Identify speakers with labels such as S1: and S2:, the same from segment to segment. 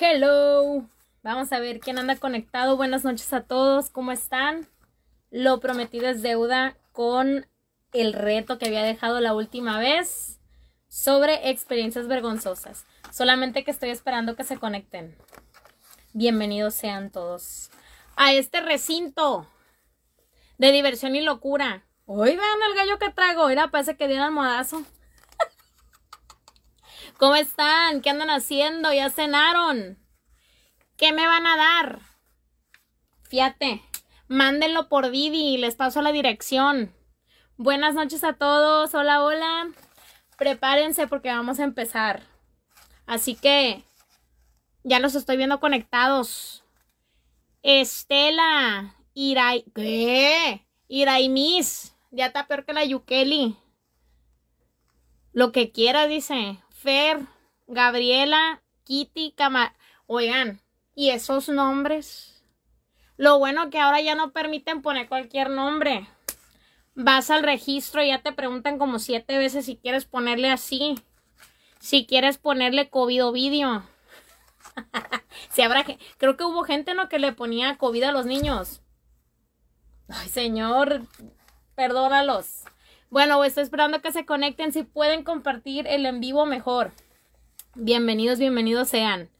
S1: Hello. Vamos a ver quién anda conectado. Buenas noches a todos. ¿Cómo están? Lo prometido es deuda con el reto que había dejado la última vez sobre experiencias vergonzosas. Solamente que estoy esperando que se conecten. Bienvenidos sean todos a este recinto de diversión y locura. Hoy vean el gallo que traigo. Mira, parece que dio almohadazo. ¿Cómo están? ¿Qué andan haciendo? ¿Ya cenaron? ¿Qué me van a dar? Fíjate, mándenlo por Didi les paso la dirección. Buenas noches a todos. Hola, hola. Prepárense porque vamos a empezar. Así que ya los estoy viendo conectados. Estela, Irai, ¿qué? Iraimis, ya está peor que la Yukeli. Lo que quiera, dice. Fer, Gabriela, Kitty, Camar. Oigan, ¿y esos nombres? Lo bueno que ahora ya no permiten poner cualquier nombre. Vas al registro y ya te preguntan como siete veces si quieres ponerle así. Si quieres ponerle COVID o video. si habrá que. Creo que hubo gente ¿no? que le ponía COVID a los niños. Ay, señor, perdónalos. Bueno, estoy esperando que se conecten. Si pueden compartir el en vivo, mejor. Bienvenidos, bienvenidos sean.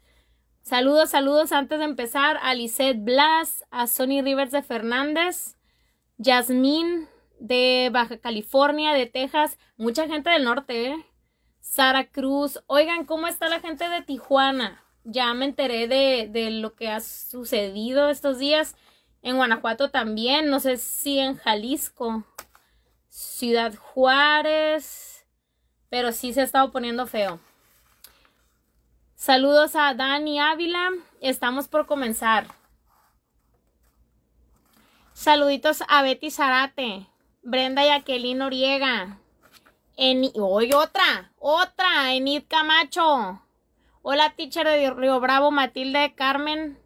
S1: Saludos, saludos antes de empezar a Lisette Blas, a Sonny Rivers de Fernández, Yasmín de Baja California, de Texas, mucha gente del norte, ¿eh? Sara Cruz. Oigan, ¿cómo está la gente de Tijuana? Ya me enteré de, de lo que ha sucedido estos días. En Guanajuato también, no sé si en Jalisco. Ciudad Juárez, pero sí se ha estado poniendo feo. Saludos a Dani Ávila, estamos por comenzar. Saluditos a Betty Zarate, Brenda Jacqueline Noriega. En, hoy otra, otra, Enid Camacho. Hola, teacher de Río Bravo, Matilde Carmen.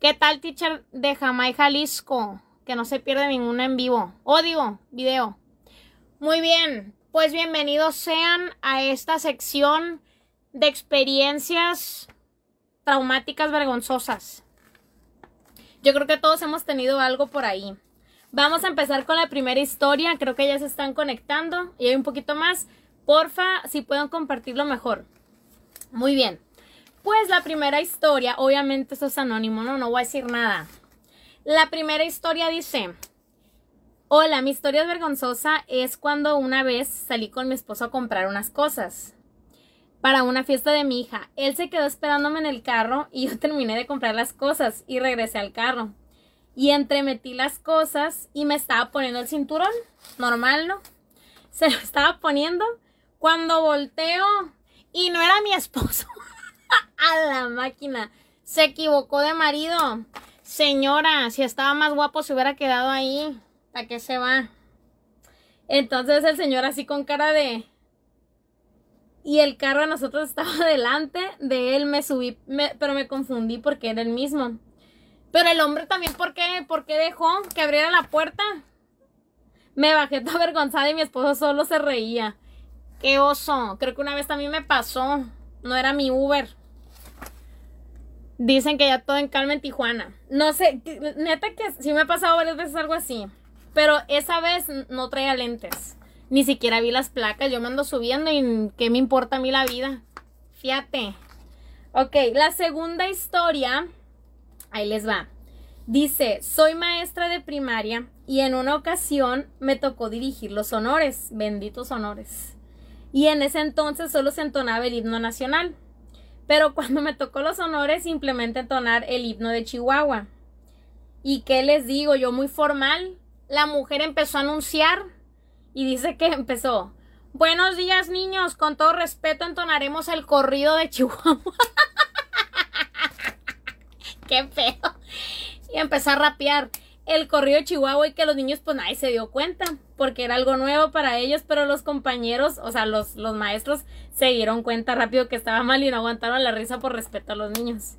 S1: ¿Qué tal, teacher de Jamay, Jalisco? Que no se pierde ninguna en vivo. O digo, video. Muy bien, pues bienvenidos sean a esta sección de experiencias traumáticas vergonzosas. Yo creo que todos hemos tenido algo por ahí. Vamos a empezar con la primera historia. Creo que ya se están conectando y hay un poquito más. Porfa, si pueden compartirlo mejor. Muy bien. Pues la primera historia, obviamente esto es anónimo, no, no voy a decir nada. La primera historia dice, Hola, mi historia vergonzosa es cuando una vez salí con mi esposo a comprar unas cosas para una fiesta de mi hija. Él se quedó esperándome en el carro y yo terminé de comprar las cosas y regresé al carro. Y entremetí las cosas y me estaba poniendo el cinturón. Normal, ¿no? Se lo estaba poniendo cuando volteo y no era mi esposo. a la máquina. Se equivocó de marido. Señora, si estaba más guapo se hubiera quedado ahí. ¿A qué se va? Entonces el señor así con cara de... Y el carro de nosotros estaba delante de él, me subí, pero me confundí porque era el mismo. Pero el hombre también, ¿por qué? ¿Por qué dejó que abriera la puerta? Me bajé toda avergonzada y mi esposo solo se reía. ¡Qué oso! Creo que una vez también me pasó. No era mi Uber. Dicen que ya todo en calma en Tijuana. No sé, neta que sí me ha pasado varias veces algo así. Pero esa vez no traía lentes. Ni siquiera vi las placas. Yo me ando subiendo y ¿qué me importa a mí la vida? Fíjate. Ok, la segunda historia. Ahí les va. Dice, soy maestra de primaria y en una ocasión me tocó dirigir los honores, benditos honores. Y en ese entonces solo se entonaba el himno nacional. Pero cuando me tocó los honores simplemente entonar el himno de Chihuahua. ¿Y qué les digo? Yo muy formal, la mujer empezó a anunciar y dice que empezó. Buenos días, niños. Con todo respeto entonaremos el corrido de Chihuahua. Qué feo. Y empezó a rapear el corrido de Chihuahua y que los niños pues nadie se dio cuenta porque era algo nuevo para ellos, pero los compañeros, o sea, los, los maestros se dieron cuenta rápido que estaba mal y no aguantaron la risa por respeto a los niños.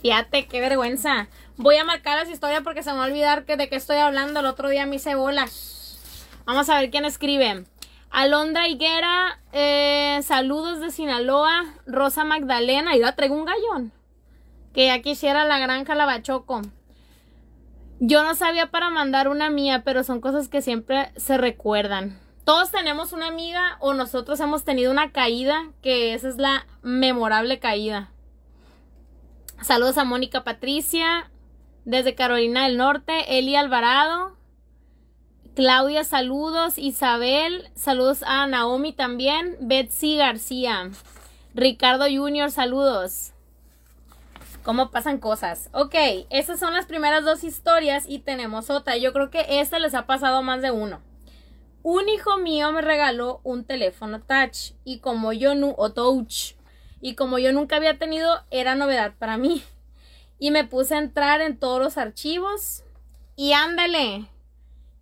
S1: Fíjate, qué vergüenza. Voy a marcar las historias porque se me va a olvidar que de qué estoy hablando. El otro día me hice bolas. Vamos a ver quién escribe. Alondra Higuera, eh, saludos de Sinaloa. Rosa Magdalena, y yo traigo un gallón. Que ya quisiera la granja la bachoco. Yo no sabía para mandar una mía, pero son cosas que siempre se recuerdan. Todos tenemos una amiga o nosotros hemos tenido una caída, que esa es la memorable caída. Saludos a Mónica Patricia, desde Carolina del Norte, Eli Alvarado, Claudia, saludos, Isabel, saludos a Naomi también, Betsy García, Ricardo Junior, saludos. ¿Cómo pasan cosas? Ok, esas son las primeras dos historias y tenemos otra. Yo creo que esta les ha pasado más de uno. Un hijo mío me regaló un teléfono touch y como yo no, o touch, y como yo nunca había tenido, era novedad para mí. Y me puse a entrar en todos los archivos y ándale,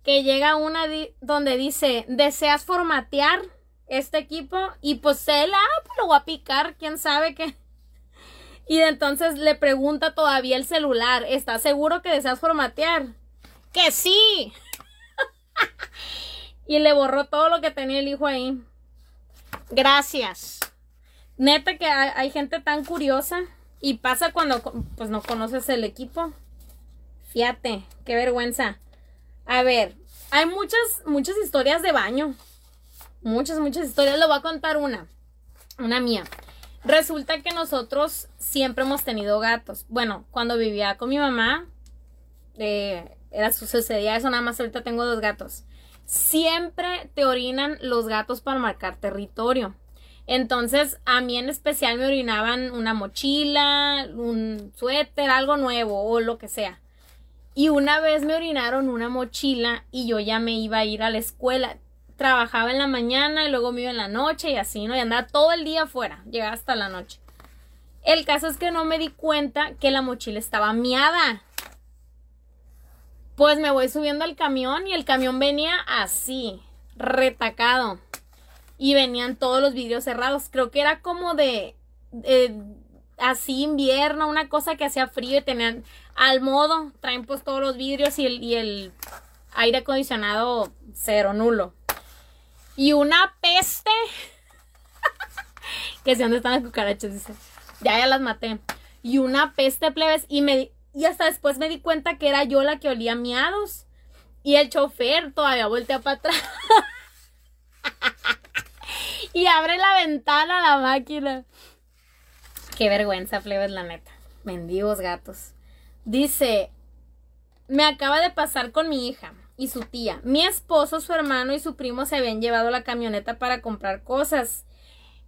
S1: que llega una donde dice, ¿deseas formatear este equipo? Y pues él, ah, pues lo voy a picar, quién sabe qué. Y entonces le pregunta todavía el celular, ¿estás seguro que deseas formatear? Que sí. y le borró todo lo que tenía el hijo ahí. Gracias. Neta que hay, gente tan curiosa y pasa cuando pues no conoces el equipo. Fíjate, qué vergüenza. A ver, hay muchas, muchas historias de baño. Muchas, muchas historias. Le voy a contar una. Una mía. Resulta que nosotros siempre hemos tenido gatos. Bueno, cuando vivía con mi mamá, eh, era, sucedía eso, nada más ahorita tengo dos gatos. Siempre te orinan los gatos para marcar territorio. Entonces, a mí en especial me orinaban una mochila, un suéter, algo nuevo o lo que sea. Y una vez me orinaron una mochila y yo ya me iba a ir a la escuela. Trabajaba en la mañana y luego me iba en la noche y así, ¿no? Y andaba todo el día afuera, llegaba hasta la noche. El caso es que no me di cuenta que la mochila estaba miada. Pues me voy subiendo al camión y el camión venía así, retacado y venían todos los vidrios cerrados. Creo que era como de, así invierno, una cosa que hacía frío y tenían al modo, traen pues todos los vidrios y el, y el aire acondicionado cero, nulo. Y una peste. que sé dónde están las cucarachas, dice. Ya, ya las maté. Y una peste, plebes. Y me y hasta después me di cuenta que era yo la que olía miados. Y el chofer todavía voltea para atrás. y abre la ventana a la máquina. Qué vergüenza, plebes, la neta. Mendigos gatos. Dice, me acaba de pasar con mi hija y su tía. Mi esposo, su hermano y su primo se habían llevado la camioneta para comprar cosas.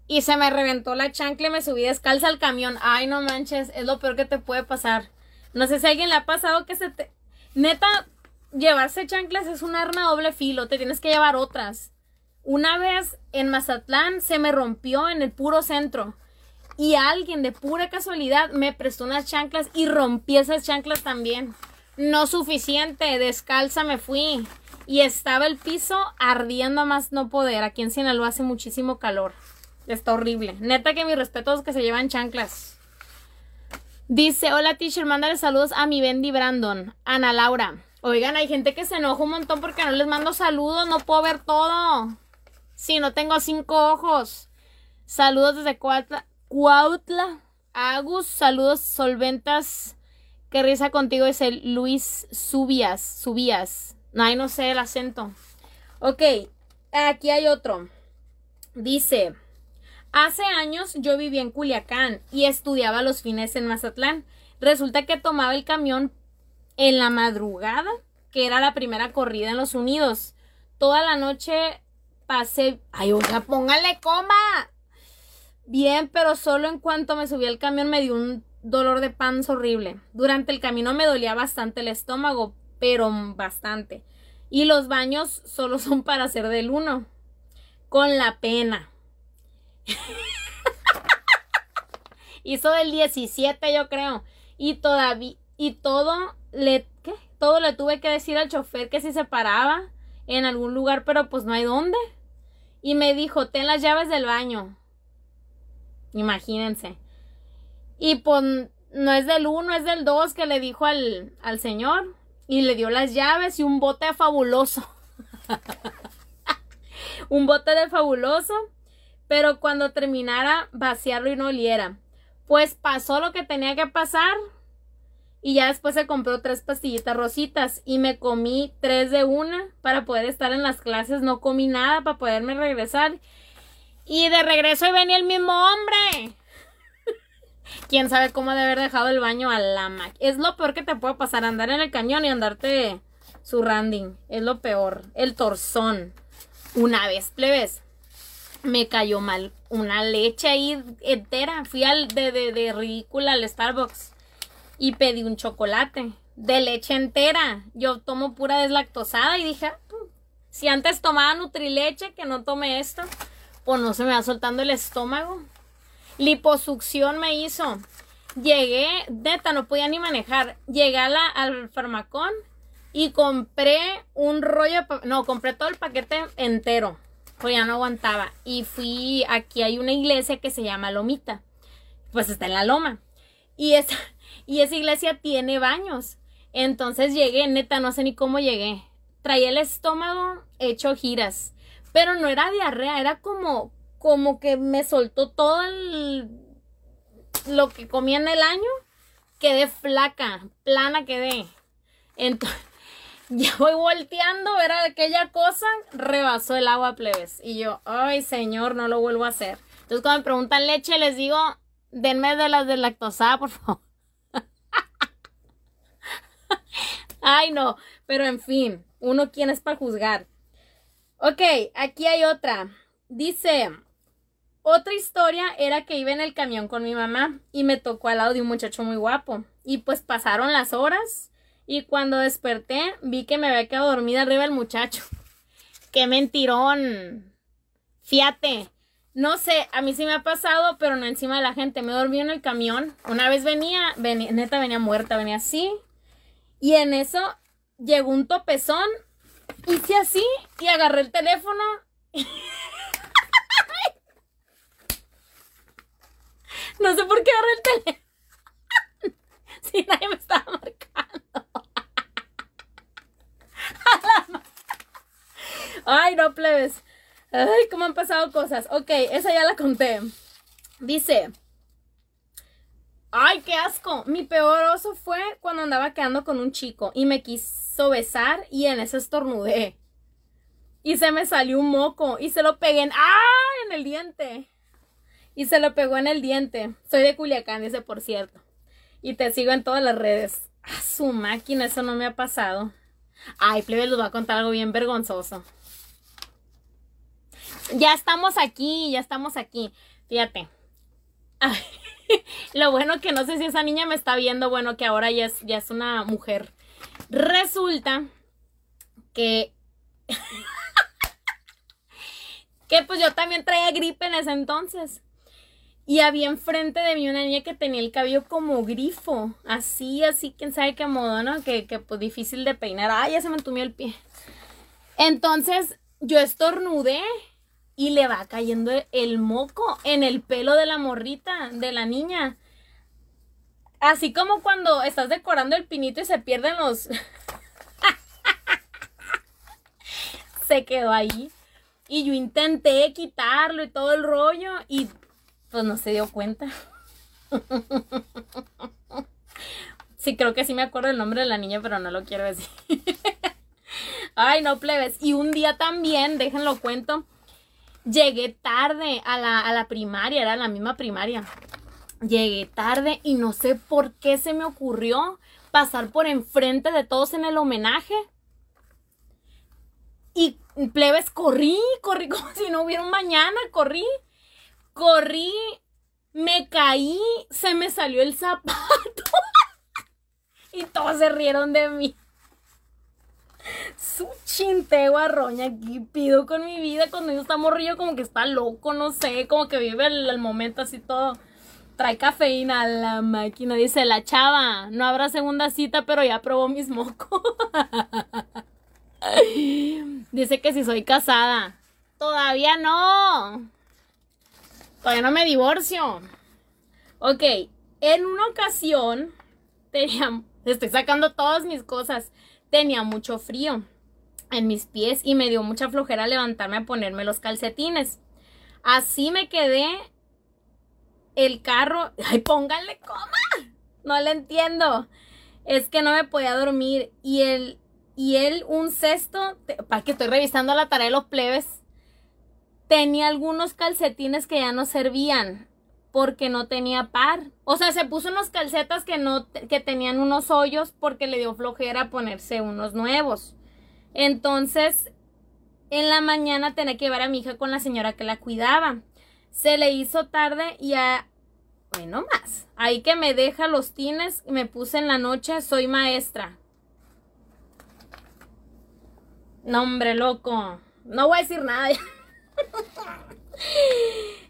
S1: Y se me reventó la chancla y me subí descalza al camión. Ay, no manches, es lo peor que te puede pasar. No sé si alguien le ha pasado que se te... Neta, llevarse chanclas es un arma doble filo. Te tienes que llevar otras. Una vez en Mazatlán se me rompió en el puro centro. Y alguien de pura casualidad me prestó unas chanclas y rompí esas chanclas también. No suficiente, descalza me fui. Y estaba el piso ardiendo a más no poder. Aquí en Sinaloa hace muchísimo calor. Está horrible. Neta que mis respetos que se llevan chanclas. Dice, hola teacher, mándale saludos a mi Bendy Brandon. Ana Laura. Oigan, hay gente que se enoja un montón porque no les mando saludos, no puedo ver todo. Sí, no tengo cinco ojos. Saludos desde Cuautla. Cuautla. Agus, saludos solventas. Qué risa contigo, dice Luis Subias. Subías. Ay, no sé el acento. Ok, aquí hay otro. Dice, hace años yo vivía en Culiacán y estudiaba los fines en Mazatlán. Resulta que tomaba el camión en la madrugada, que era la primera corrida en los Unidos. Toda la noche pasé. Ay, oiga, póngale coma. Bien, pero solo en cuanto me subí al camión me dio un dolor de panza horrible. Durante el camino me dolía bastante el estómago, pero bastante. Y los baños solo son para hacer del uno. Con la pena. Hizo del 17, yo creo. Y todavía. Y todo le. ¿Qué? Todo le tuve que decir al chofer que si se paraba en algún lugar, pero pues no hay dónde y me dijo, ten las llaves del baño. Imagínense. Y pues no es del uno, es del dos que le dijo al, al señor. Y le dio las llaves y un bote fabuloso. un bote de fabuloso. Pero cuando terminara, vaciarlo y no oliera. Pues pasó lo que tenía que pasar. Y ya después se compró tres pastillitas rositas y me comí tres de una para poder estar en las clases. No comí nada para poderme regresar. Y de regreso y venía el mismo hombre. Quién sabe cómo de haber dejado el baño a la. Es lo peor que te puede pasar, andar en el cañón y andarte surranding. Es lo peor. El torzón. Una vez, plebes, me cayó mal una leche ahí entera. Fui al de, de, de ridícula al Starbucks y pedí un chocolate de leche entera. Yo tomo pura deslactosada y dije, ah, si antes tomaba Nutrileche, que no tome esto, pues no se me va soltando el estómago. Liposucción me hizo. Llegué, neta, no podía ni manejar. Llegué al farmacón y compré un rollo, no, compré todo el paquete entero. Pues ya no aguantaba. Y fui, aquí hay una iglesia que se llama Lomita. Pues está en la loma. Y esa, y esa iglesia tiene baños. Entonces llegué, neta, no sé ni cómo llegué. Traía el estómago hecho giras. Pero no era diarrea, era como, como que me soltó todo lo que comía en el año. Quedé flaca, plana quedé. Entonces, ya voy volteando, era aquella cosa, rebasó el agua plebes. Y yo, ay señor, no lo vuelvo a hacer. Entonces cuando me preguntan leche, les digo, denme de las de lactosada, por favor. Ay no, pero en fin, uno quién es para juzgar. Ok, aquí hay otra. Dice, otra historia era que iba en el camión con mi mamá y me tocó al lado de un muchacho muy guapo. Y pues pasaron las horas y cuando desperté, vi que me había quedado dormida arriba el muchacho. ¡Qué mentirón! Fíjate. No sé, a mí sí me ha pasado, pero no encima de la gente. Me dormí en el camión. Una vez venía, venía neta venía muerta, venía así. Y en eso llegó un topezón. Hice así y agarré el teléfono. no sé por qué agarré el teléfono. si nadie me estaba marcando. Ay, no, plebes. Ay, cómo han pasado cosas. Ok, esa ya la conté. Dice. Ay, qué asco. Mi peor oso fue cuando andaba quedando con un chico y me quiso besar y en eso estornudé. Y se me salió un moco y se lo pegué en, ¡ah! en el diente. Y se lo pegó en el diente. Soy de Culiacán, dice por cierto. Y te sigo en todas las redes. A su máquina, eso no me ha pasado. Ay, plebe, les voy a contar algo bien vergonzoso. Ya estamos aquí, ya estamos aquí. Fíjate. lo bueno que no sé si esa niña me está viendo, bueno, que ahora ya es, ya es una mujer. Resulta que... que pues yo también traía gripe en ese entonces. Y había enfrente de mí una niña que tenía el cabello como grifo, así, así, quién sabe qué modo, ¿no? Que, que pues difícil de peinar. Ay, ya se me entumió el pie. Entonces yo estornudé y le va cayendo el moco en el pelo de la morrita, de la niña. Así como cuando estás decorando el pinito y se pierden los... se quedó ahí. Y yo intenté quitarlo y todo el rollo y pues no se dio cuenta. sí, creo que sí me acuerdo el nombre de la niña, pero no lo quiero decir. Ay, no, plebes. Y un día también, déjenlo cuento, llegué tarde a la, a la primaria, era la misma primaria. Llegué tarde y no sé por qué se me ocurrió pasar por enfrente de todos en el homenaje. Y plebes, corrí, corrí como si no hubiera un mañana, corrí corrí, me caí, se me salió el zapato y todos se rieron de mí. Su chinteo roña aquí pido con mi vida cuando yo está morrillo como que está loco, no sé, como que vive el, momento así todo. Trae cafeína a la máquina, dice la chava, no habrá segunda cita, pero ya probó mis mocos. dice que si soy casada. Todavía no. Todavía no me divorcio. Ok, en una ocasión tenía, estoy sacando todas mis cosas, tenía mucho frío en mis pies y me dio mucha flojera levantarme a ponerme los calcetines. Así me quedé el carro, ay, pónganle coma. No le entiendo. Es que no me podía dormir y él y él un cesto, para que estoy revisando la tarea de los plebes, tenía algunos calcetines que ya no servían porque no tenía par. O sea, se puso unos calcetas que no que tenían unos hoyos porque le dio flojera ponerse unos nuevos. Entonces, en la mañana tenía que llevar a mi hija con la señora que la cuidaba. Se le hizo tarde y a bueno más. Ahí que me deja los tines, me puse en la noche, soy maestra. No, hombre, loco. No voy a decir nada.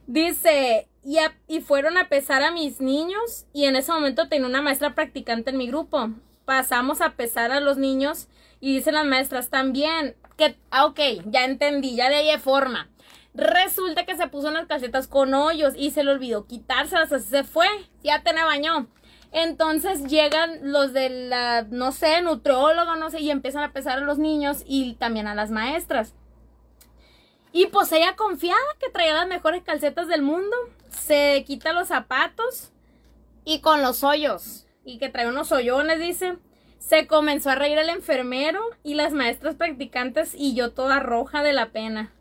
S1: Dice, y, fueron a pesar a mis niños y en ese momento tenía una maestra practicante en mi grupo. Pasamos a pesar a los niños y dicen las maestras también que, ah, ok, ya entendí, ya de ahí de forma. Resulta que se puso unas calcetas con hoyos y se le olvidó quitárselas, así se fue, ya te bañó. Entonces llegan los de la, no sé, nutriólogo, no sé, y empiezan a pesar a los niños y también a las maestras. Y pues ella confiaba que traía las mejores calcetas del mundo. Se quita los zapatos y con los hoyos. Y que trae unos hoyones, dice. Se comenzó a reír el enfermero y las maestras practicantes y yo toda roja de la pena.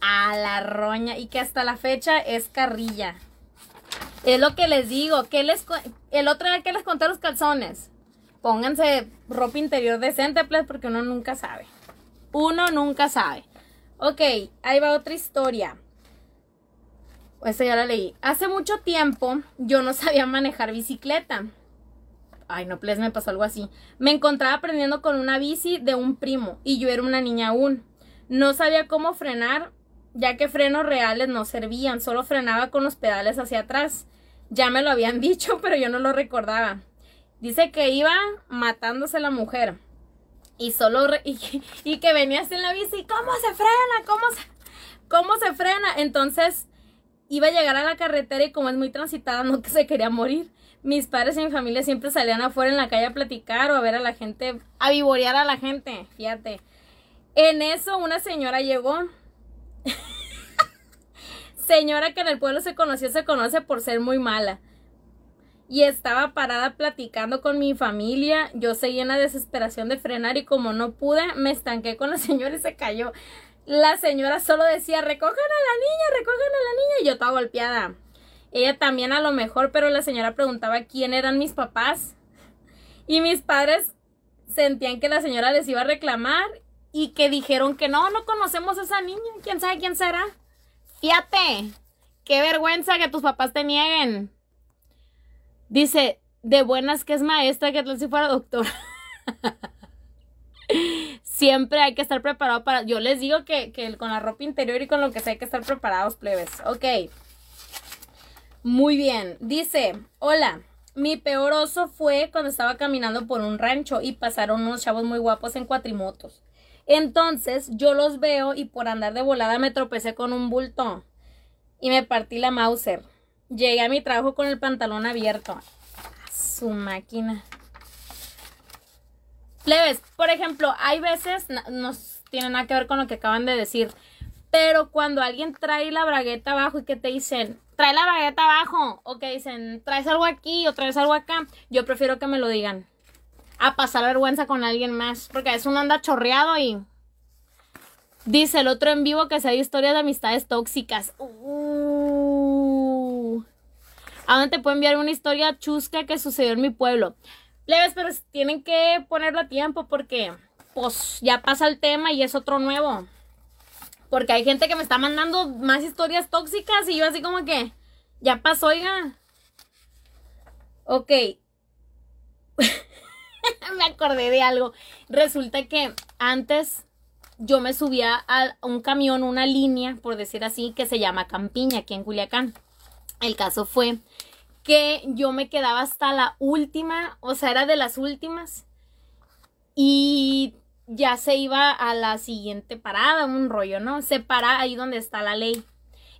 S1: A la roña. Y que hasta la fecha es carrilla. Es lo que les digo. que les el otro día que les conté los calzones. Pónganse ropa interior decente, pues, porque uno nunca sabe. Uno nunca sabe. Ok, ahí va otra historia. Esta ya la leí. Hace mucho tiempo yo no sabía manejar bicicleta. Ay, no, pues me pasó algo así. Me encontraba aprendiendo con una bici de un primo y yo era una niña aún. No sabía cómo frenar, ya que frenos reales no servían, solo frenaba con los pedales hacia atrás. Ya me lo habían dicho, pero yo no lo recordaba. Dice que iba matándose la mujer. Y solo y, que venías en la bici, ¿cómo se frena? ¿Cómo ¿Cómo se frena? Entonces iba a llegar a la carretera y como es muy transitada, no que se quería morir. Mis padres y mi familia siempre salían afuera en la calle a platicar o a ver a la gente, a vivorear a la gente, fíjate. En eso una señora llegó. señora que en el pueblo se conoció, se conoce por ser muy mala y estaba parada platicando con mi familia. Yo seguí en la desesperación de frenar y como no pude, me estanqué con la señora y se cayó. La señora solo decía, recojan a la niña, recojan a la niña y yo estaba golpeada. Ella también a lo mejor, pero la señora preguntaba quién eran mis papás. Y mis padres sentían que la señora les iba a reclamar y que dijeron que no, no conocemos a esa niña. ¿Quién sabe quién será? Fíjate, qué vergüenza que tus papás te nieguen. Dice, de buenas que es maestra, que tal si fuera doctora. Siempre hay que estar preparado para... Yo les digo que, que con la ropa interior y con lo que sea hay que estar preparados, plebes. Ok. Muy bien. Dice, hola. Mi peor oso fue cuando estaba caminando por un rancho y pasaron unos chavos muy guapos en cuatrimotos. Entonces yo los veo y por andar de volada me tropecé con un bulto y me partí la Mauser. Llegué a mi trabajo con el pantalón abierto. su máquina. Plebes, por ejemplo, hay veces, no, tiene nada que ver con lo que acaban de decir, pero cuando alguien trae la bragueta abajo y que te dicen, trae la bragueta abajo, o que dicen, traes algo aquí o traes algo acá, yo prefiero que me lo digan. A pasar vergüenza con alguien más, porque es un anda chorreado y... Dice el otro en vivo que se hay historias de amistades tóxicas. ¿A dónde te puedo enviar una historia chusca que sucedió en mi pueblo? Leves, pero tienen que ponerlo a tiempo porque, pues, ya pasa el tema y es otro nuevo. Porque hay gente que me está mandando más historias tóxicas y yo así como que, ya pasó, oiga. Ok. me acordé de algo. Resulta que antes yo me subía a un camión, una línea, por decir así, que se llama Campiña, aquí en Culiacán. El caso fue que yo me quedaba hasta la última, o sea, era de las últimas. Y ya se iba a la siguiente parada, un rollo, ¿no? Se para ahí donde está la ley.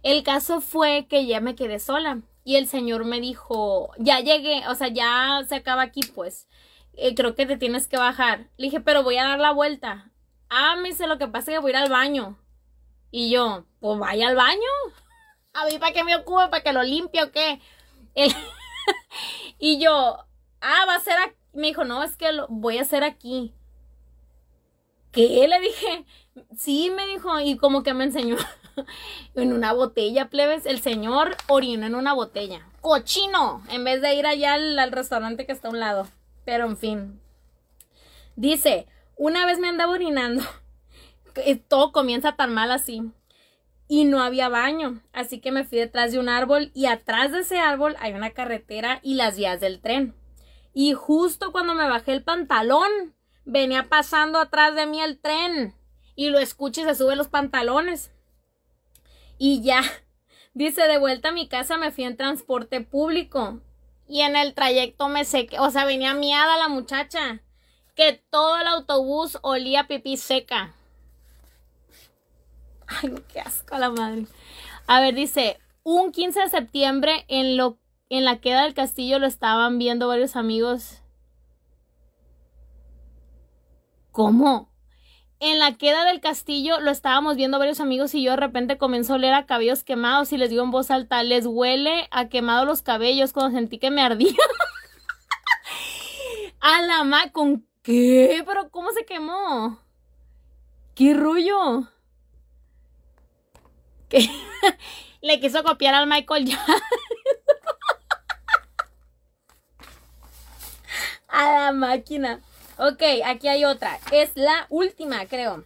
S1: El caso fue que ya me quedé sola y el señor me dijo, ya llegué, o sea, ya se acaba aquí, pues. Eh, creo que te tienes que bajar. Le dije, pero voy a dar la vuelta. Ah, me dice, lo que pasa que voy a ir al baño. Y yo, pues vaya al baño. A mí, ¿para qué me ocupe? ¿Para que lo limpie o qué? El y yo, ah, va a ser aquí. Me dijo, no, es que lo voy a hacer aquí. ¿Qué? Le dije, sí, me dijo, y como que me enseñó en una botella, plebes. El señor orinó en una botella. Cochino, en vez de ir allá al, al restaurante que está a un lado. Pero en fin. Dice, una vez me andaba orinando. Todo comienza tan mal así y no había baño, así que me fui detrás de un árbol y atrás de ese árbol hay una carretera y las vías del tren. Y justo cuando me bajé el pantalón, venía pasando atrás de mí el tren y lo escuché y se sube los pantalones. Y ya, dice, de vuelta a mi casa me fui en transporte público y en el trayecto me sequé, o sea, venía miada la muchacha, que todo el autobús olía pipí seca. Ay, qué asco la madre. A ver, dice, un 15 de septiembre en, lo, en la queda del castillo lo estaban viendo varios amigos. ¿Cómo? En la queda del castillo lo estábamos viendo varios amigos y yo de repente comenzó a oler a cabellos quemados y les digo en voz alta, les huele a quemado los cabellos cuando sentí que me ardía. a la ma, ¿con qué? ¿Pero cómo se quemó? ¿Qué rollo? Que le quiso copiar al Michael Jackson. a la máquina. Ok, aquí hay otra. Es la última, creo.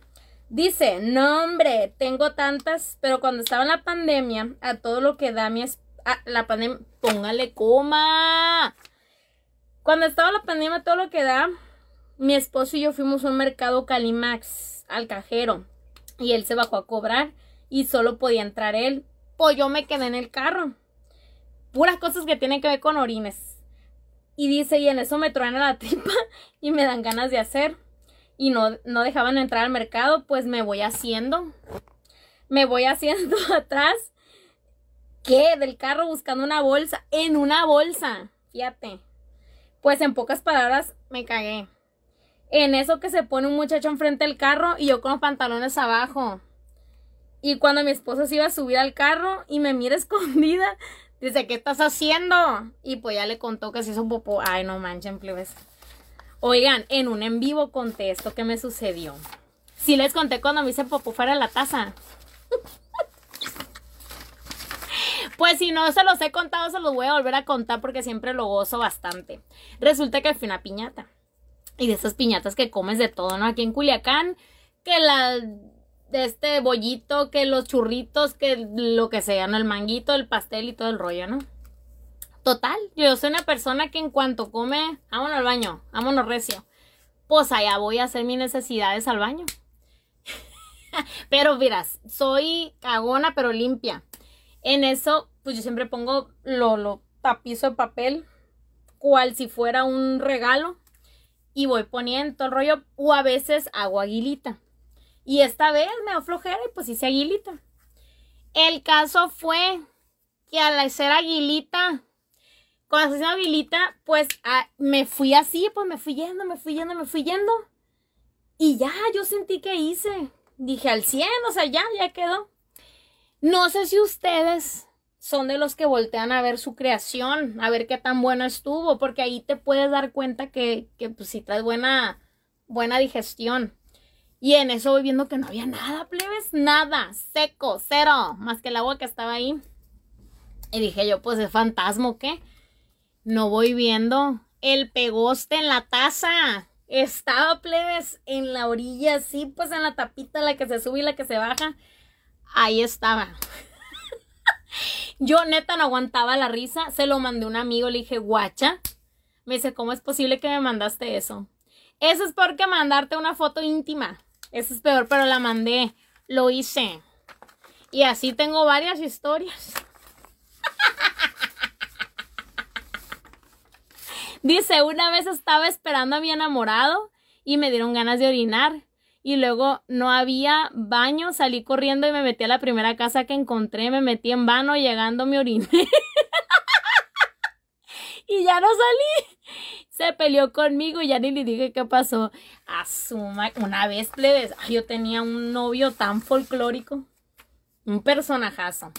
S1: Dice, no hombre, tengo tantas, pero cuando estaba en la pandemia, a todo lo que da mi... la pandemia, póngale coma. Cuando estaba la pandemia, todo lo que da, mi esposo y yo fuimos a un mercado Calimax, al cajero, y él se bajó a cobrar y solo podía entrar él. Pues yo me quedé en el carro. Puras cosas que tienen que ver con orines. Y dice, y en eso me truena la tripa y me dan ganas de hacer. Y no, no dejaban entrar al mercado, pues me voy haciendo. Me voy haciendo atrás. ¿Qué? Del carro buscando una bolsa. En una bolsa. Fíjate. Pues en pocas palabras me cagué. En eso que se pone un muchacho enfrente del carro y yo con los pantalones abajo. Y cuando mi esposo se iba a subir al carro y me mira escondida, dice, ¿qué estás haciendo? Y pues ya le contó que se hizo popó. Ay, no manchen, plebes. Oigan, en un en vivo conté esto que me sucedió. Sí les conté cuando me hice popó fuera de la taza. Pues si no se los he contado, se los voy a volver a contar porque siempre lo gozo bastante. Resulta que fui una piñata. Y de esas piñatas que comes de todo, ¿no? Aquí en Culiacán, que la este bollito, que los churritos, que lo que sea, ¿no? El manguito, el pastel y todo el rollo, ¿no? Total, yo soy una persona que en cuanto come, vámonos al baño, vámonos recio. Pues allá voy a hacer mis necesidades al baño. pero miras, soy cagona pero limpia. En eso, pues yo siempre pongo lo, lo tapizo de papel, cual si fuera un regalo. Y voy poniendo el rollo, o a veces hago aguilita. Y esta vez me aflojera y pues hice aguilita. El caso fue que al hacer aguilita, cuando hice aguilita, pues ah, me fui así, pues me fui yendo, me fui yendo, me fui yendo. Y ya, yo sentí que hice. Dije al 100, o sea, ya, ya quedó. No sé si ustedes son de los que voltean a ver su creación, a ver qué tan bueno estuvo, porque ahí te puedes dar cuenta que, que pues si traes buena, buena digestión. Y en eso voy viendo que no había nada, plebes, nada, seco, cero, más que el agua que estaba ahí. Y dije yo, pues es fantasma, ¿qué? No voy viendo el pegoste en la taza. Estaba, plebes, en la orilla, así, pues en la tapita, la que se sube y la que se baja. Ahí estaba. yo neta no aguantaba la risa. Se lo mandé a un amigo, le dije, guacha. Me dice, ¿cómo es posible que me mandaste eso? Eso es porque mandarte una foto íntima. Eso es peor, pero la mandé. Lo hice. Y así tengo varias historias. Dice, una vez estaba esperando a mi enamorado y me dieron ganas de orinar. Y luego no había baño, salí corriendo y me metí a la primera casa que encontré, me metí en vano, llegando me oriné. y ya no salí se peleó conmigo y ya ni le dije qué pasó. Asuma, una vez, plebes, yo tenía un novio tan folclórico, un personajazo.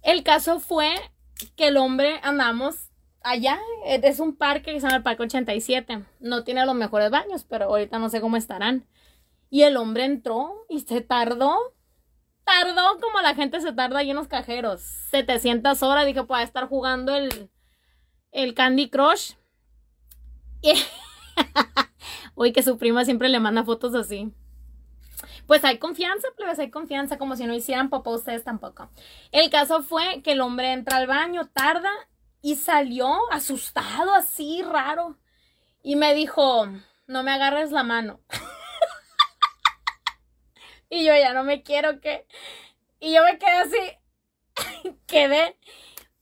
S1: El caso fue que el hombre andamos allá, es un parque que se llama el Parque 87. No tiene los mejores baños, pero ahorita no sé cómo estarán. Y el hombre entró y se tardó. Tardó como la gente se tarda ahí en los cajeros. 700 horas. Dije, puede estar jugando el, el Candy Crush. Uy, que su prima siempre le manda fotos así. Pues hay confianza, plebes, hay confianza, como si no hicieran papá ustedes tampoco. El caso fue que el hombre entra al baño, tarda y salió asustado, así, raro. Y me dijo, no me agarres la mano. y yo ya no me quiero que... Y yo me quedé así, quedé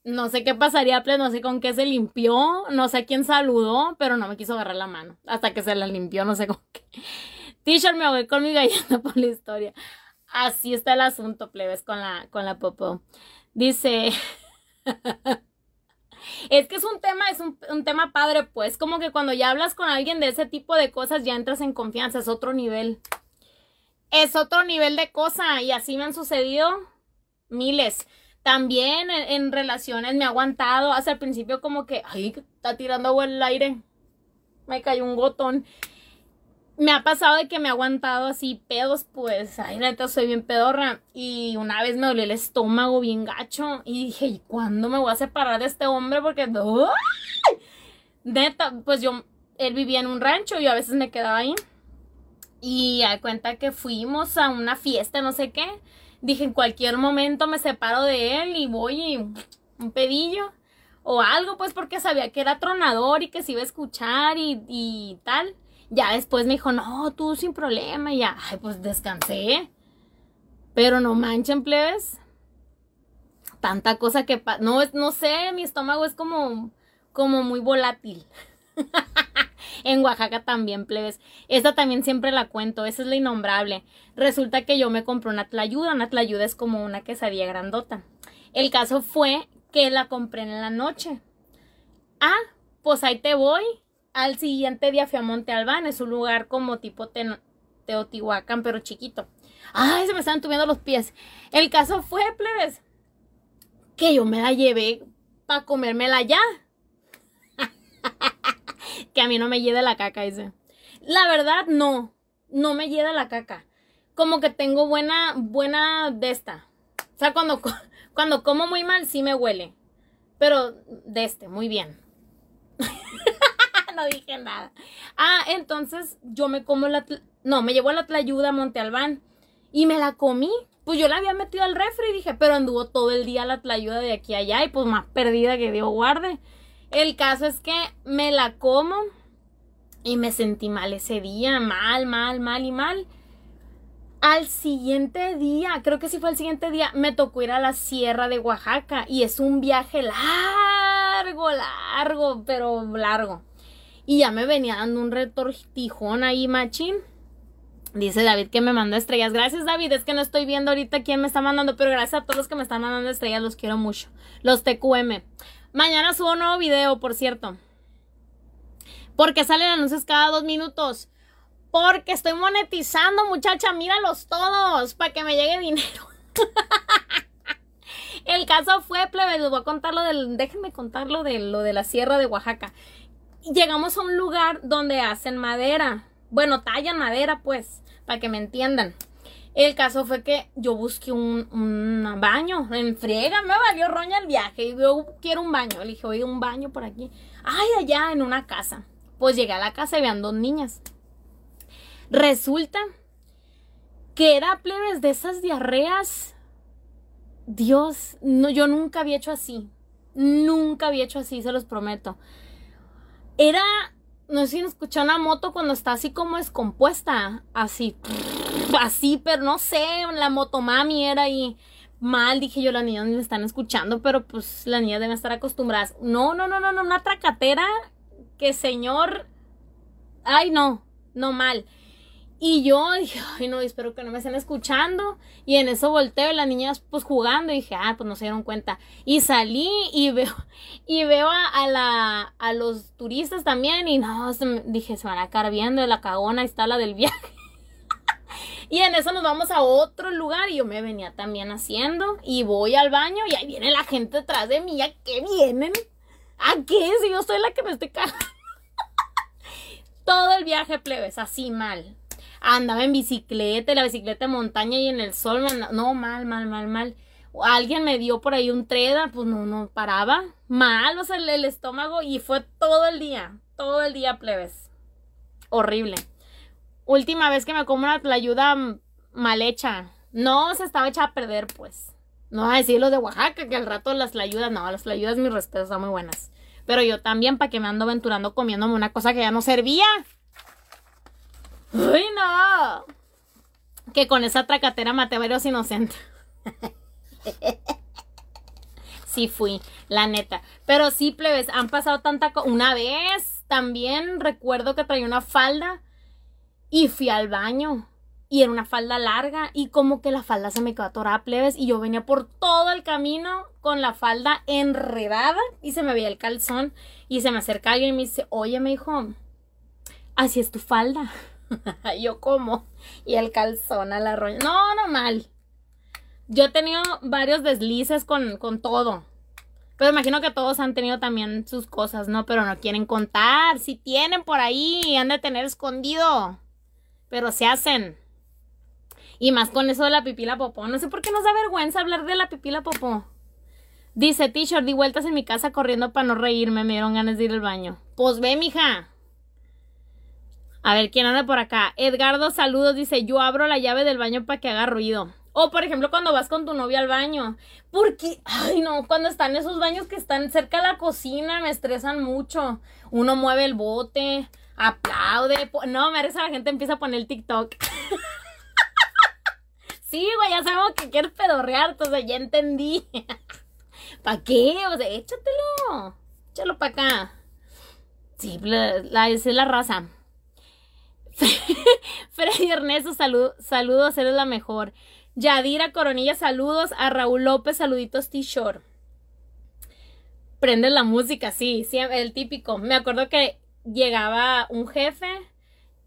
S1: no sé qué pasaría, pues no sé con qué se limpió, no sé quién saludó, pero no me quiso agarrar la mano hasta que se la limpió, no sé con qué. Teacher, me ahogué con mi galleta por la historia. Así está el asunto, plebes, con la, con la popó. Dice, es que es un tema, es un, un, tema padre, pues, como que cuando ya hablas con alguien de ese tipo de cosas, ya entras en confianza, es otro nivel. Es otro nivel de cosa y así me han sucedido miles. También en, relaciones me ha aguantado. Hasta el principio como que, ay, está tirando agua el aire. Me cayó un gotón. Me ha pasado de que me ha aguantado así pedos, pues, ay, neta, soy bien pedorra. Y una vez me dolió el estómago bien gacho. Y dije, ¿y cuándo me voy a separar de este hombre? Porque, ¡ay! neta, pues yo, él vivía en un rancho y a veces me quedaba ahí. Y a cuenta que fuimos a una fiesta, no sé qué dije, en cualquier momento me separo de él y voy y un pedillo o algo, pues porque sabía que era tronador y que se iba a escuchar y, y tal. Ya después me dijo, no, tú sin problema, y ya, ay, pues descansé. Pero no manchen, plebes. Tanta cosa que no, no sé, mi estómago es como, como muy volátil. en Oaxaca también, plebes. Esta también siempre la cuento, esa es la innombrable. Resulta que yo me compré una tlayuda, una tlayuda es como una quesadilla grandota. El caso fue que la compré en la noche. Ah, pues ahí te voy. Al siguiente día fui a Monte Albán, es un lugar como tipo Teotihuacán, pero chiquito. Ay, se me están tuviendo los pies. El caso fue, plebes, que yo me la llevé para comérmela ya. que a mí no me lleve la caca, dice. La verdad, no. No me lleve la caca. Como que tengo buena, buena de esta. O sea, cuando, cuando como muy mal, sí me huele. Pero de este, muy bien. no dije nada. Ah, entonces yo me como la... No, me llevo la tlayuda a Monte Albán. Y me la comí. Pues yo la había metido al refri y dije, pero anduvo todo el día la tlayuda de aquí allá y pues más perdida que Dios guarde. El caso es que me la como y me sentí mal ese día, mal, mal, mal y mal. Al siguiente día, creo que sí fue el siguiente día, me tocó ir a la sierra de Oaxaca y es un viaje largo, largo, pero largo. Y ya me venía dando un retortijón ahí, machín. Dice David que me mandó estrellas. Gracias, David. Es que no estoy viendo ahorita quién me está mandando, pero gracias a todos los que me están mandando estrellas. Los quiero mucho. Los TQM. Mañana subo un nuevo video, por cierto. Porque salen anuncios cada dos minutos. Porque estoy monetizando, muchacha. Míralos todos. Para que me llegue dinero. El caso fue, plebe, les voy a contar lo del. Déjenme contar lo de, lo de la sierra de Oaxaca. Llegamos a un lugar donde hacen madera. Bueno, tallan madera, pues, para que me entiendan. El caso fue que yo busqué un, baño en friega, me valió roña el viaje y yo quiero un baño. Le dije, oye, un baño por aquí. Ay, allá en una casa. Pues llegué a la casa y vean dos niñas. Resulta que era plebes de esas diarreas. Dios, no, yo nunca había hecho así. Nunca había hecho así, se los prometo. Era, no sé si escuchó una moto cuando está así como descompuesta, así así, pero no sé, la motomami era ahí mal, dije yo, las niñas me están escuchando, pero pues las niñas deben estar acostumbradas. No, no, no, no, no, una tracatera que señor, ay no, no mal. Y yo dije, ay no, espero que no me estén escuchando. Y en eso volteo y las niñas pues jugando y dije, ah, pues no se dieron cuenta. Y salí y veo, y veo a, la, a los turistas también y no, dije, se van a caer viendo de la cagona, está la del viaje. Y en eso nos vamos a otro lugar y yo me venía también haciendo y voy al baño y ahí viene la gente detrás de mí. ¿A qué vienen? ¿A qué? Si yo soy la que me estoy cagando. Todo el viaje, plebes, así mal. Andaba en bicicleta, la bicicleta de montaña y en el sol. No, mal, mal, mal, mal. Alguien me dio por ahí un treda, pues no, no paraba. Mal, o sea, el, estómago y fue todo el día, todo el día, plebes. Horrible. Última vez que me como una tlayuda mal hecha. No se estaba hecha a perder, pues. No a decir los de Oaxaca, que al rato las tlayudas, no, las tlayudas, mis respetos, son muy buenas. Pero yo también, para que me ando aventurando comiéndome una cosa que ya no servía. ¡Uy, no! Que con esa tracatera maté a varios inocentes. sí fui, la neta. Pero sí, plebes, han pasado tanta cosa. Una vez también recuerdo que traía una falda y fui al baño. Y era una falda larga y como que la falda se me quedó atorada, plebes. Y yo venía por todo el camino con la falda enredada y se me veía el calzón. Y se me acerca alguien y me dice, oye, me dijo, así es tu falda. yo como. Y el calzón a la. No, no mal. Yo he tenido varios deslices con, con todo. Pero imagino que todos han tenido también sus cosas, ¿no? Pero no quieren contar. Si tienen por ahí, han de tener escondido. Pero se hacen. Y más con eso de la pipila popó. No sé por qué nos da vergüenza hablar de la pipila popó. Dice, t-shirt, di vueltas en mi casa corriendo para no reírme. Me dieron ganas de ir al baño. Pues ve, mija. A ver, ¿quién anda por acá? Edgardo, saludos. Dice, yo abro la llave del baño para que haga ruido. O, por ejemplo, cuando vas con tu novia al baño. Porque, ay, no, cuando están esos baños que están cerca de la cocina, me estresan mucho. Uno mueve el bote, aplaude. No, me reza la gente empieza a poner el TikTok. sí, güey, ya sabemos que quieres pedorrear, entonces ya entendí. ¿Para qué? O sea, échatelo. Échalo para acá. Sí, la, es la raza. Freddy Ernesto, saludos, eres la mejor. Yadira Coronilla, saludos. A Raúl López, saluditos T-Short. Prende la música, sí, sí, el típico. Me acuerdo que llegaba un jefe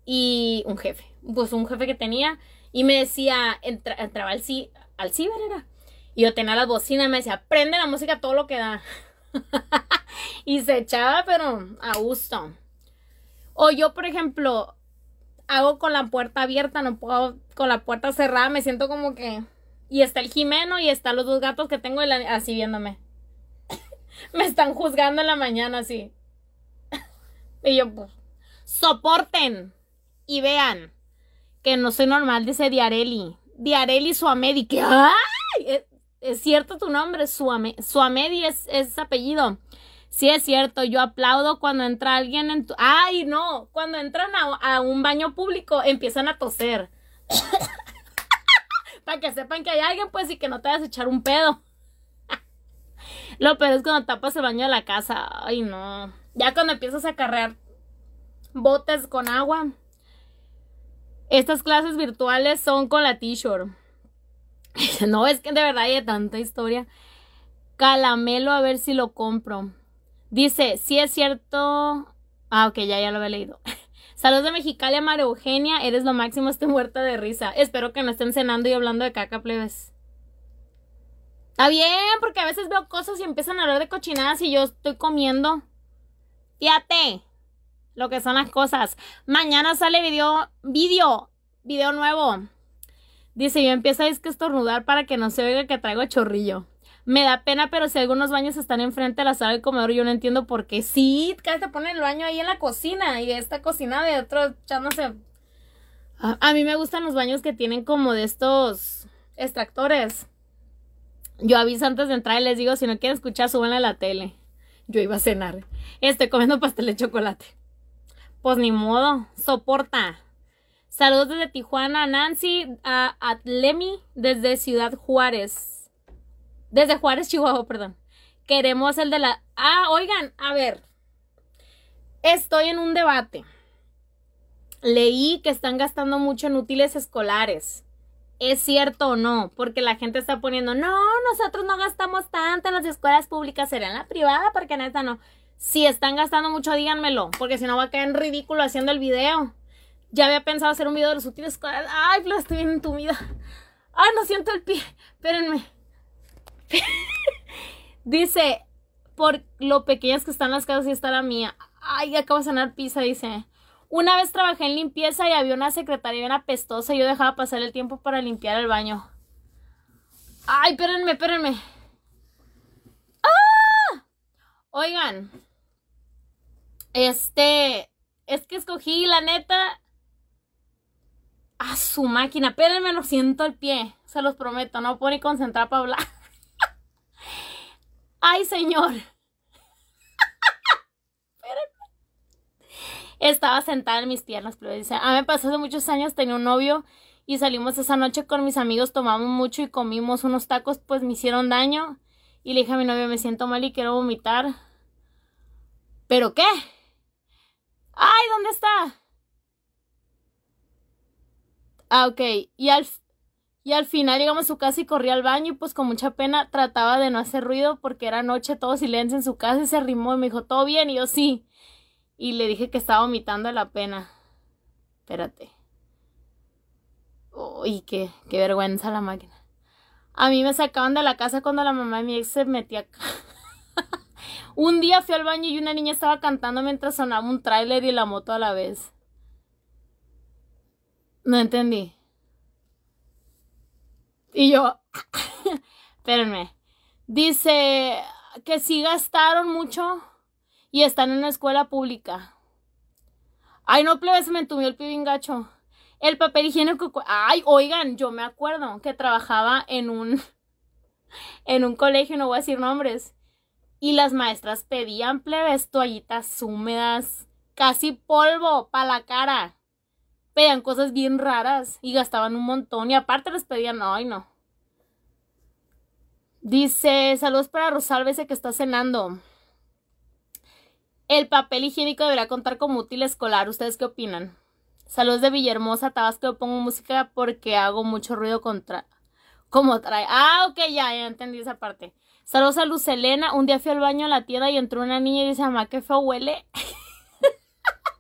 S1: y un jefe, pues un jefe que tenía y me decía, entraba al, al ciber era. Y yo tenía la bocina y me decía, prende la música todo lo que da. y se echaba, pero a gusto. O yo, por ejemplo, hago con la puerta abierta, no puedo con la puerta cerrada, me siento como que... Y está el Jimeno y están los dos gatos que tengo así viéndome. me están juzgando en la mañana así. y yo, pues, soporten y vean que no soy normal, dice Diarelli. Diarelli Suamedi, que ¡ay! Es, cierto tu nombre, Suame, Suamedi es, es apellido. Sí, es cierto, yo aplaudo cuando entra alguien en tu... ¡Ay, no! Cuando entran a, un baño público empiezan a toser. Para que sepan que hay alguien, pues, y que no te vas a echar un pedo. Lo peor es cuando tapas el baño de la casa. Ay, no. Ya cuando empiezas a carrear botes con agua. Estas clases virtuales son con la t-shirt. no, es que de verdad hay tanta historia. Calamelo, a ver si lo compro. Dice, si es cierto. Ah, ok, ya, ya lo había leído. Saludos de Mexicali a María Eugenia. Eres lo máximo, estoy muerta de risa. Espero que no estén cenando y hablando de caca, plebes. Está bien, porque a veces veo cosas y empiezan a hablar de cochinadas y yo estoy comiendo. Fíjate lo que son las cosas. Mañana sale video, video, video nuevo. Dice, yo empiezo a estornudar para que no se oiga que traigo chorrillo. Me da pena, pero si algunos baños están enfrente de la sala del comedor, yo no entiendo por qué. Sí, cada te ponen el baño ahí en la cocina y esta cocina de otro echándose. A, a mí me gustan los baños que tienen como de estos extractores. Yo aviso antes de entrar y les digo, si no quieren escuchar, suban a la tele. Yo iba a cenar. Estoy comiendo pastel de chocolate. Pues ni modo, soporta. Saludos desde Tijuana, Nancy, a Atlemi desde Ciudad Juárez. Desde Juárez, Chihuahua, perdón. Queremos el de la... Ah, oigan, a ver. Estoy en un debate. Leí que están gastando mucho en útiles escolares. ¿Es cierto o no? Porque la gente está poniendo, no, nosotros no gastamos tanto en las escuelas públicas, será en la privada, porque en esta no. Si están gastando mucho, díganmelo, porque si no va a caer en ridículo haciendo el video. Ya había pensado hacer un video de los útiles escolares. Ay, pero estoy bien entumida. Ay, no siento el pie. Espérenme. dice, por lo pequeñas que están las casas y está la mía. Ay, acabo de cenar pizza, dice. Una vez trabajé en limpieza y había una secretaria bien apestosa y yo dejaba pasar el tiempo para limpiar el baño. Ay, espérenme, espérenme. ¡Ah! Oigan. Este. Es que escogí, la neta. A su máquina. Espérenme, lo siento el pie. Se los prometo. No puedo ni concentrar para hablar. Ay, señor. Estaba sentada en mis piernas, pero dice, a mí me pasó hace muchos años, tenía un novio y salimos esa noche con mis amigos, tomamos mucho y comimos unos tacos, pues me hicieron daño. Y le dije a mi novio, me siento mal y quiero vomitar. ¿Pero qué? ¡Ay, ¿dónde está? Ah, ok. Y al, y al final llegamos a su casa y corrí al baño y pues con mucha pena trataba de no hacer ruido porque era noche, todo silencio en su casa y se arrimó y me dijo, ¿todo bien? Y yo sí. Y le dije que estaba vomitando la pena. Espérate. Uy, qué, qué vergüenza la máquina. A mí me sacaban de la casa cuando la mamá de mi ex se metía acá. un día fui al baño y una niña estaba cantando mientras sonaba un tráiler y la moto a la vez. No entendí. Y yo, espérenme. Dice que sí gastaron mucho y están en una escuela pública. Ay, no, plebe, se me entumió el pie gacho. El papel higiénico. Ay, oigan, yo me acuerdo que trabajaba en un. En un colegio, no voy a decir nombres. Y las maestras pedían plebes toallitas húmedas, casi polvo para la cara. Pedían cosas bien raras y gastaban un montón. Y aparte les pedían, ay no. Dice, saludos para Rosalba, ese que está cenando. El papel higiénico debería contar como útil escolar. ¿Ustedes qué opinan? Saludos de Villahermosa, Tabasco. Pongo música porque hago mucho ruido contra. Como trae. Ah, ok, ya, ya entendí esa parte. Saludos a Luz Elena. Un día fui al baño a la tienda y entró una niña y dice, mamá, qué feo huele.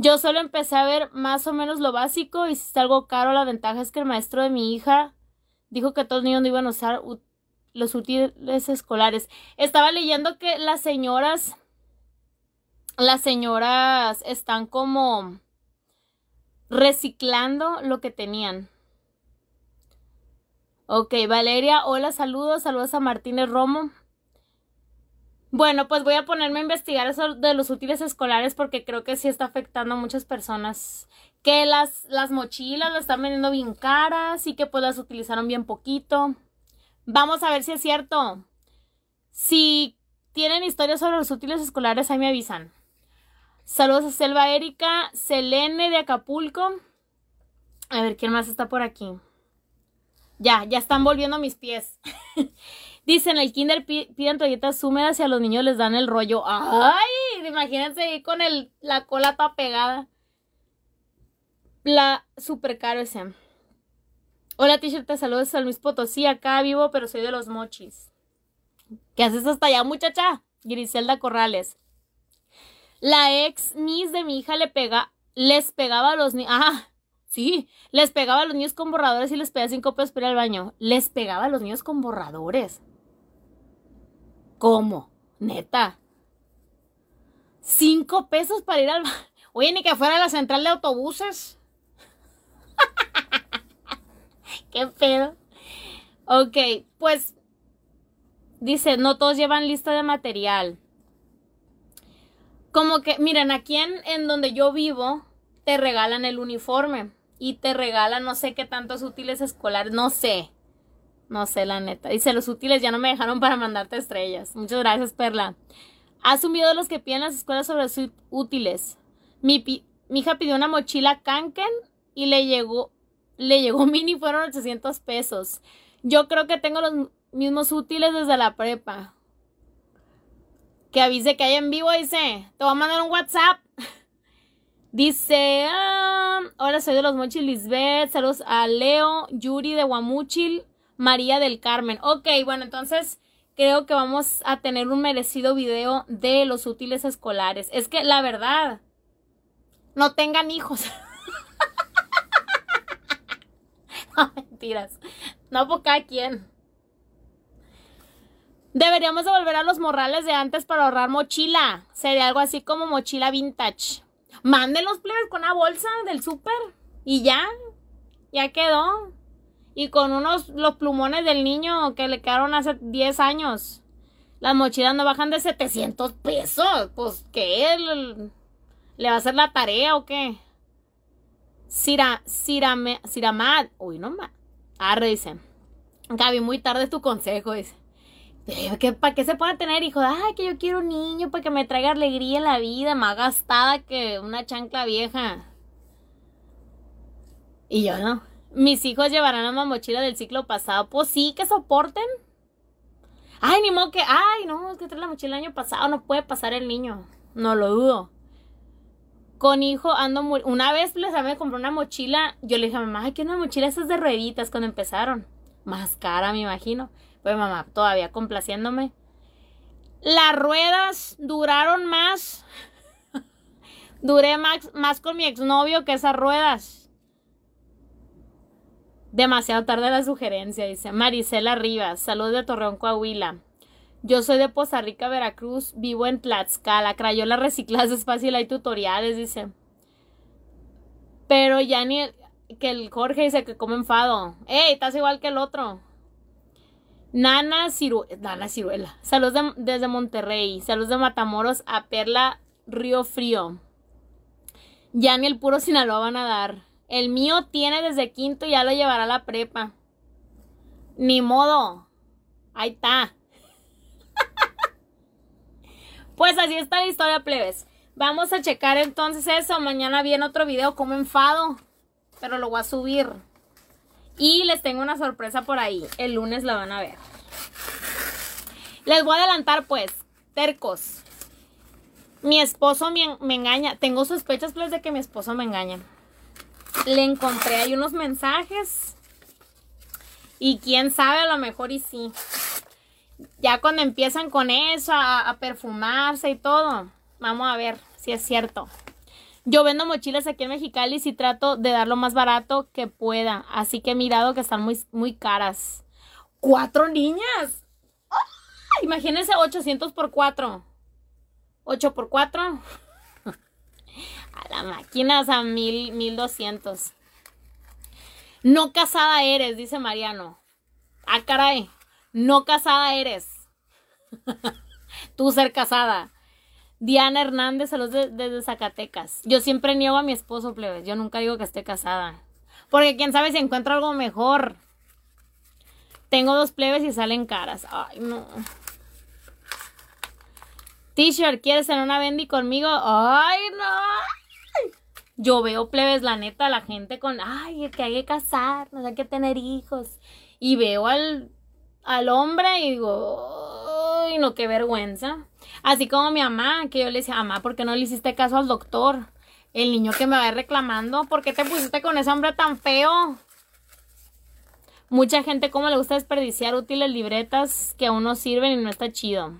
S1: Yo solo empecé a ver más o menos lo básico y si está algo caro, la ventaja es que el maestro de mi hija dijo que todos los niños no iban a usar los útiles escolares. Estaba leyendo que las señoras, las señoras están como reciclando lo que tenían. Ok, Valeria, hola, saludos, saludos a Martínez Romo. Bueno, pues voy a ponerme a investigar eso de los útiles escolares porque creo que sí está afectando a muchas personas. Que las, las mochilas las están vendiendo bien caras y que pues las utilizaron bien poquito. Vamos a ver si es cierto. Si tienen historias sobre los útiles escolares, ahí me avisan. Saludos a Selva Erika, Selene de Acapulco. A ver, ¿quién más está por aquí? Ya, ya están volviendo mis pies. Dicen, el kinder piden toallitas húmedas y a los niños les dan el rollo. ¡Ay! Imagínense ahí con el, la cola toda pegada. La super caro ese. Hola, t-shirt, te saludos al Luis Potosí. Acá vivo, pero soy de los mochis. ¿Qué haces hasta allá, muchacha? Griselda Corrales. La ex Miss de mi hija le pega, les pegaba a los niños. Ah, sí, les pegaba a los niños con borradores y les pedía cinco pesos para ir al baño. Les pegaba a los niños con borradores. ¿Cómo? Neta. Cinco pesos para ir al. Oye, ni que fuera a la central de autobuses. ¿Qué pedo? Ok, pues dice, no todos llevan lista de material. Como que, miren, aquí en, en donde yo vivo, te regalan el uniforme y te regalan no sé qué tantos útiles escolares, no sé. No sé, la neta. Dice, los útiles ya no me dejaron para mandarte estrellas. Muchas gracias, Perla. Ha asumido los que piden las escuelas sobre los útiles. Mi, hija pidió una mochila Kanken y le llegó le llegó mini fueron 800 pesos. Yo creo que tengo los mismos útiles desde la prepa. Que avise que hay en vivo, dice. Te voy a mandar un WhatsApp. Dice, ah, hola, soy de los Lisbeth. Saludos a Leo, Yuri de Guamuchil, María del Carmen. Ok, bueno, entonces creo que vamos a tener un merecido video de los útiles escolares. Es que la verdad, no tengan hijos. no, mentiras. No por cada quien. Deberíamos de volver a los morrales de antes para ahorrar mochila. Sería algo así como mochila vintage. Manden los plebes con una bolsa del súper. Y ya. Ya quedó. Y con unos los plumones del niño que le quedaron hace 10 años. Las mochilas no bajan de 700 pesos. Pues, ¿qué? ¿Le va a hacer la tarea o qué? Sira, Sirame, Siramad. Uy, no más. Arre, dice. Gaby, muy tarde tu consejo, dice. ¿Para qué se puede tener hijos? Ay, que yo quiero un niño para que me traiga alegría en la vida, más gastada que una chancla vieja. Y yo no. Mis hijos llevarán una mochila del ciclo pasado. Pues sí, que soporten. Ay, ni modo que. Ay, no, es que trae la mochila el año pasado. No puede pasar el niño. No lo dudo. Con hijo ando muy. Una vez les había comprado una mochila. Yo le dije a mamá, ay, que una mochila esas de rueditas cuando empezaron. Más cara, me imagino. Pues mamá, todavía complaciéndome. Las ruedas duraron más. Duré más, más con mi exnovio que esas ruedas. Demasiado tarde la sugerencia, dice Marisela Rivas. Salud de Torreón, Coahuila. Yo soy de Poza Rica, Veracruz. Vivo en Tlaxcala. Crayola recicladas es fácil, hay tutoriales, dice. Pero ya ni que el Jorge dice que come enfado. ¡Ey! Estás igual que el otro. Nana, Nana Ciruela. Saludos desde Monterrey. Saludos de Matamoros a Perla Río Frío. Ya ni el puro Sinaloa van a dar. El mío tiene desde quinto y ya lo llevará a la prepa. Ni modo. Ahí está. pues así está la historia, plebes. Vamos a checar entonces eso. Mañana viene otro video como enfado. Pero lo voy a subir. Y les tengo una sorpresa por ahí. El lunes la van a ver. Les voy a adelantar pues. Tercos. Mi esposo me, engaña. Tengo sospechas pues de que mi esposo me engaña. Le encontré ahí unos mensajes. Y quién sabe, a lo mejor y sí. Ya cuando empiezan con eso, a perfumarse y todo. Vamos a ver si es cierto. Yo vendo mochilas aquí en Mexicali y trato de dar lo más barato que pueda. Así que he mirado que están muy, muy caras. ¡Cuatro niñas! Imagínense 800 por 4. 8 por 4. A la máquina, o sea, mil, 1200. No casada eres, dice Mariano. Ah, caray. No casada eres. Tú ser casada. Diana Hernández, saludos desde Zacatecas. Yo siempre niego a mi esposo, plebes. Yo nunca digo que esté casada. Porque quién sabe si encuentro algo mejor. Tengo dos plebes y salen caras. Ay, no. T-shirt, ¿quieres ser una bendy conmigo? Ay, no. Yo veo plebes, la neta, la gente con, ay, que hay que casar, no hay que tener hijos. Y veo al, al hombre y digo, ay, no, qué vergüenza. Así como mi mamá, que yo le decía, mamá, ¿por qué no le hiciste caso al doctor? El niño que me va reclamando, ¿por qué te pusiste con ese hombre tan feo? Mucha gente como le gusta desperdiciar útiles libretas que aún no sirven y no está chido.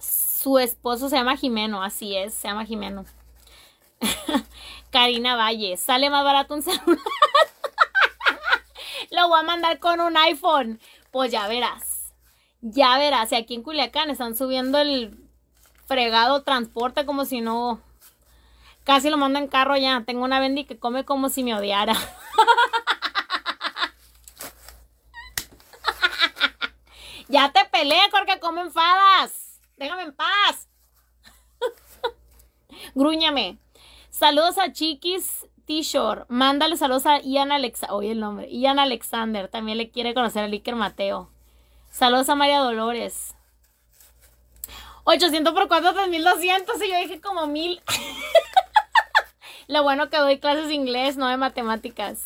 S1: Su esposo se llama Jimeno, así es, se llama Jimeno. Karina Valle, sale más barato un celular. Lo voy a mandar con un iPhone. Pues ya verás. Ya verás, si aquí en Culiacán están subiendo el fregado transporte como si no. Casi lo mando en carro ya. Tengo una Bendy que come como si me odiara. ya te peleé porque come enfadas. Déjame en paz. Grúñame. Saludos a Chiquis T-Shirt. Mándale saludos a Ian Alexander. Oye el nombre. Ian Alexander. También le quiere conocer a Iker Mateo. Saludos a María Dolores. 800 por 4, 3200. Y yo dije como mil. Lo bueno que doy clases de inglés, no de matemáticas.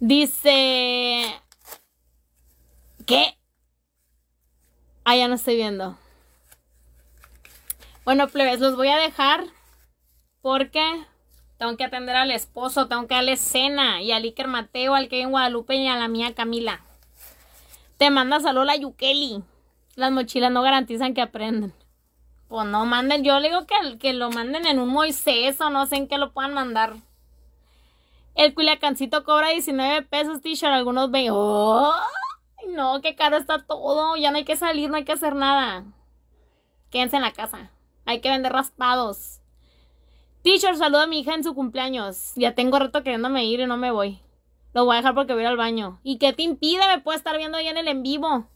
S1: Dice. ¿Qué? Ah, ya no estoy viendo. Bueno, plebes, los voy a dejar porque tengo que atender al esposo, tengo que darle cena y al Iker Mateo, al que en Guadalupe y a la mía Camila. Te manda salud la Yukeli. Las mochilas no garantizan que aprendan. Pues no manden, yo le digo que, que lo manden en un Moisés o no sé en qué lo puedan mandar. El culiacancito cobra 19 pesos, t-shirt, algunos ven. ¡Oh! No, qué caro está todo. Ya no hay que salir, no hay que hacer nada. Quédense en la casa. Hay que vender raspados. Teacher, saluda a mi hija en su cumpleaños. Ya tengo rato queriéndome ir y no me voy. Lo voy a dejar porque voy al baño. ¿Y qué te impide? Me puede estar viendo ahí en el en vivo.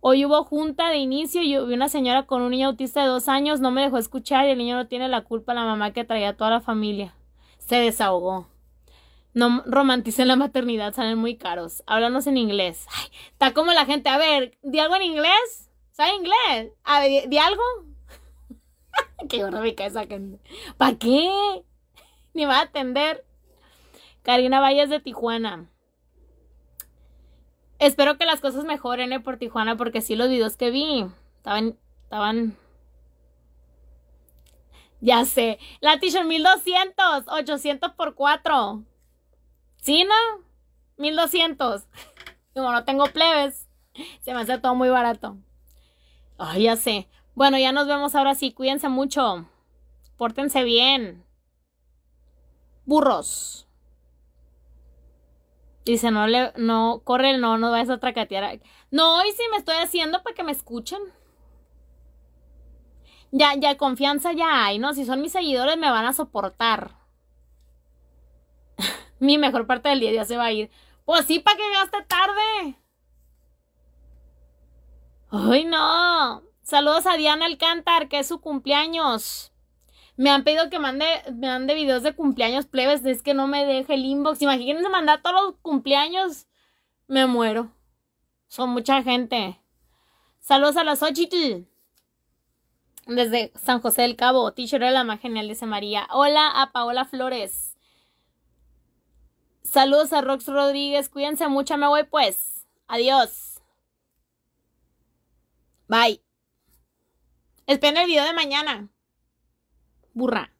S1: Hoy hubo junta de inicio y vi una señora con un niño autista de dos años. No me dejó escuchar y el niño no tiene la culpa. La mamá que traía a toda la familia. Se desahogó. No romanticen la maternidad, salen muy caros. Háblanos en inglés. Ay, está como la gente. A ver, ¿di algo en inglés? ¿Sabe inglés? A ver, ¿di, algo? qué cae esa gente. ¿Para qué? Ni va a atender. Karina Valles de Tijuana. Espero que las cosas mejoren eh, por Tijuana porque sí los videos que vi estaban estaban ya sé. La t-shirt 1200, 800 por 4. ¿Sí, no? 1200. Como no tengo plebes, se me hace todo muy barato. Ay, ya sé. Bueno, ya nos vemos ahora sí. Cuídense mucho. Pórtense bien. Burros. Dice, no le, no, corre, no, no vayas a tracatear. No, y si me estoy haciendo para que me escuchen. Ya, ya, confianza ya hay, ¿no? Si son mis seguidores me van a soportar. Mi mejor parte del día ya se va a ir. Pues sí, para que gaste tarde. Ay, no. Saludos a Diana Alcántar, que es su cumpleaños. Me han pedido que mande, me mande videos de cumpleaños plebes. Es que no me deje el inbox. Imagínense mandar todos los cumpleaños. Me muero. Son mucha gente. Saludos a las Ochitl. Desde San José del Cabo. Teacher de la más genial, dice María. Hola a Paola Flores. Saludos a Rox Rodríguez. Cuídense mucho. Me voy pues. Adiós. Bye. Esperen el video de mañana. Burra.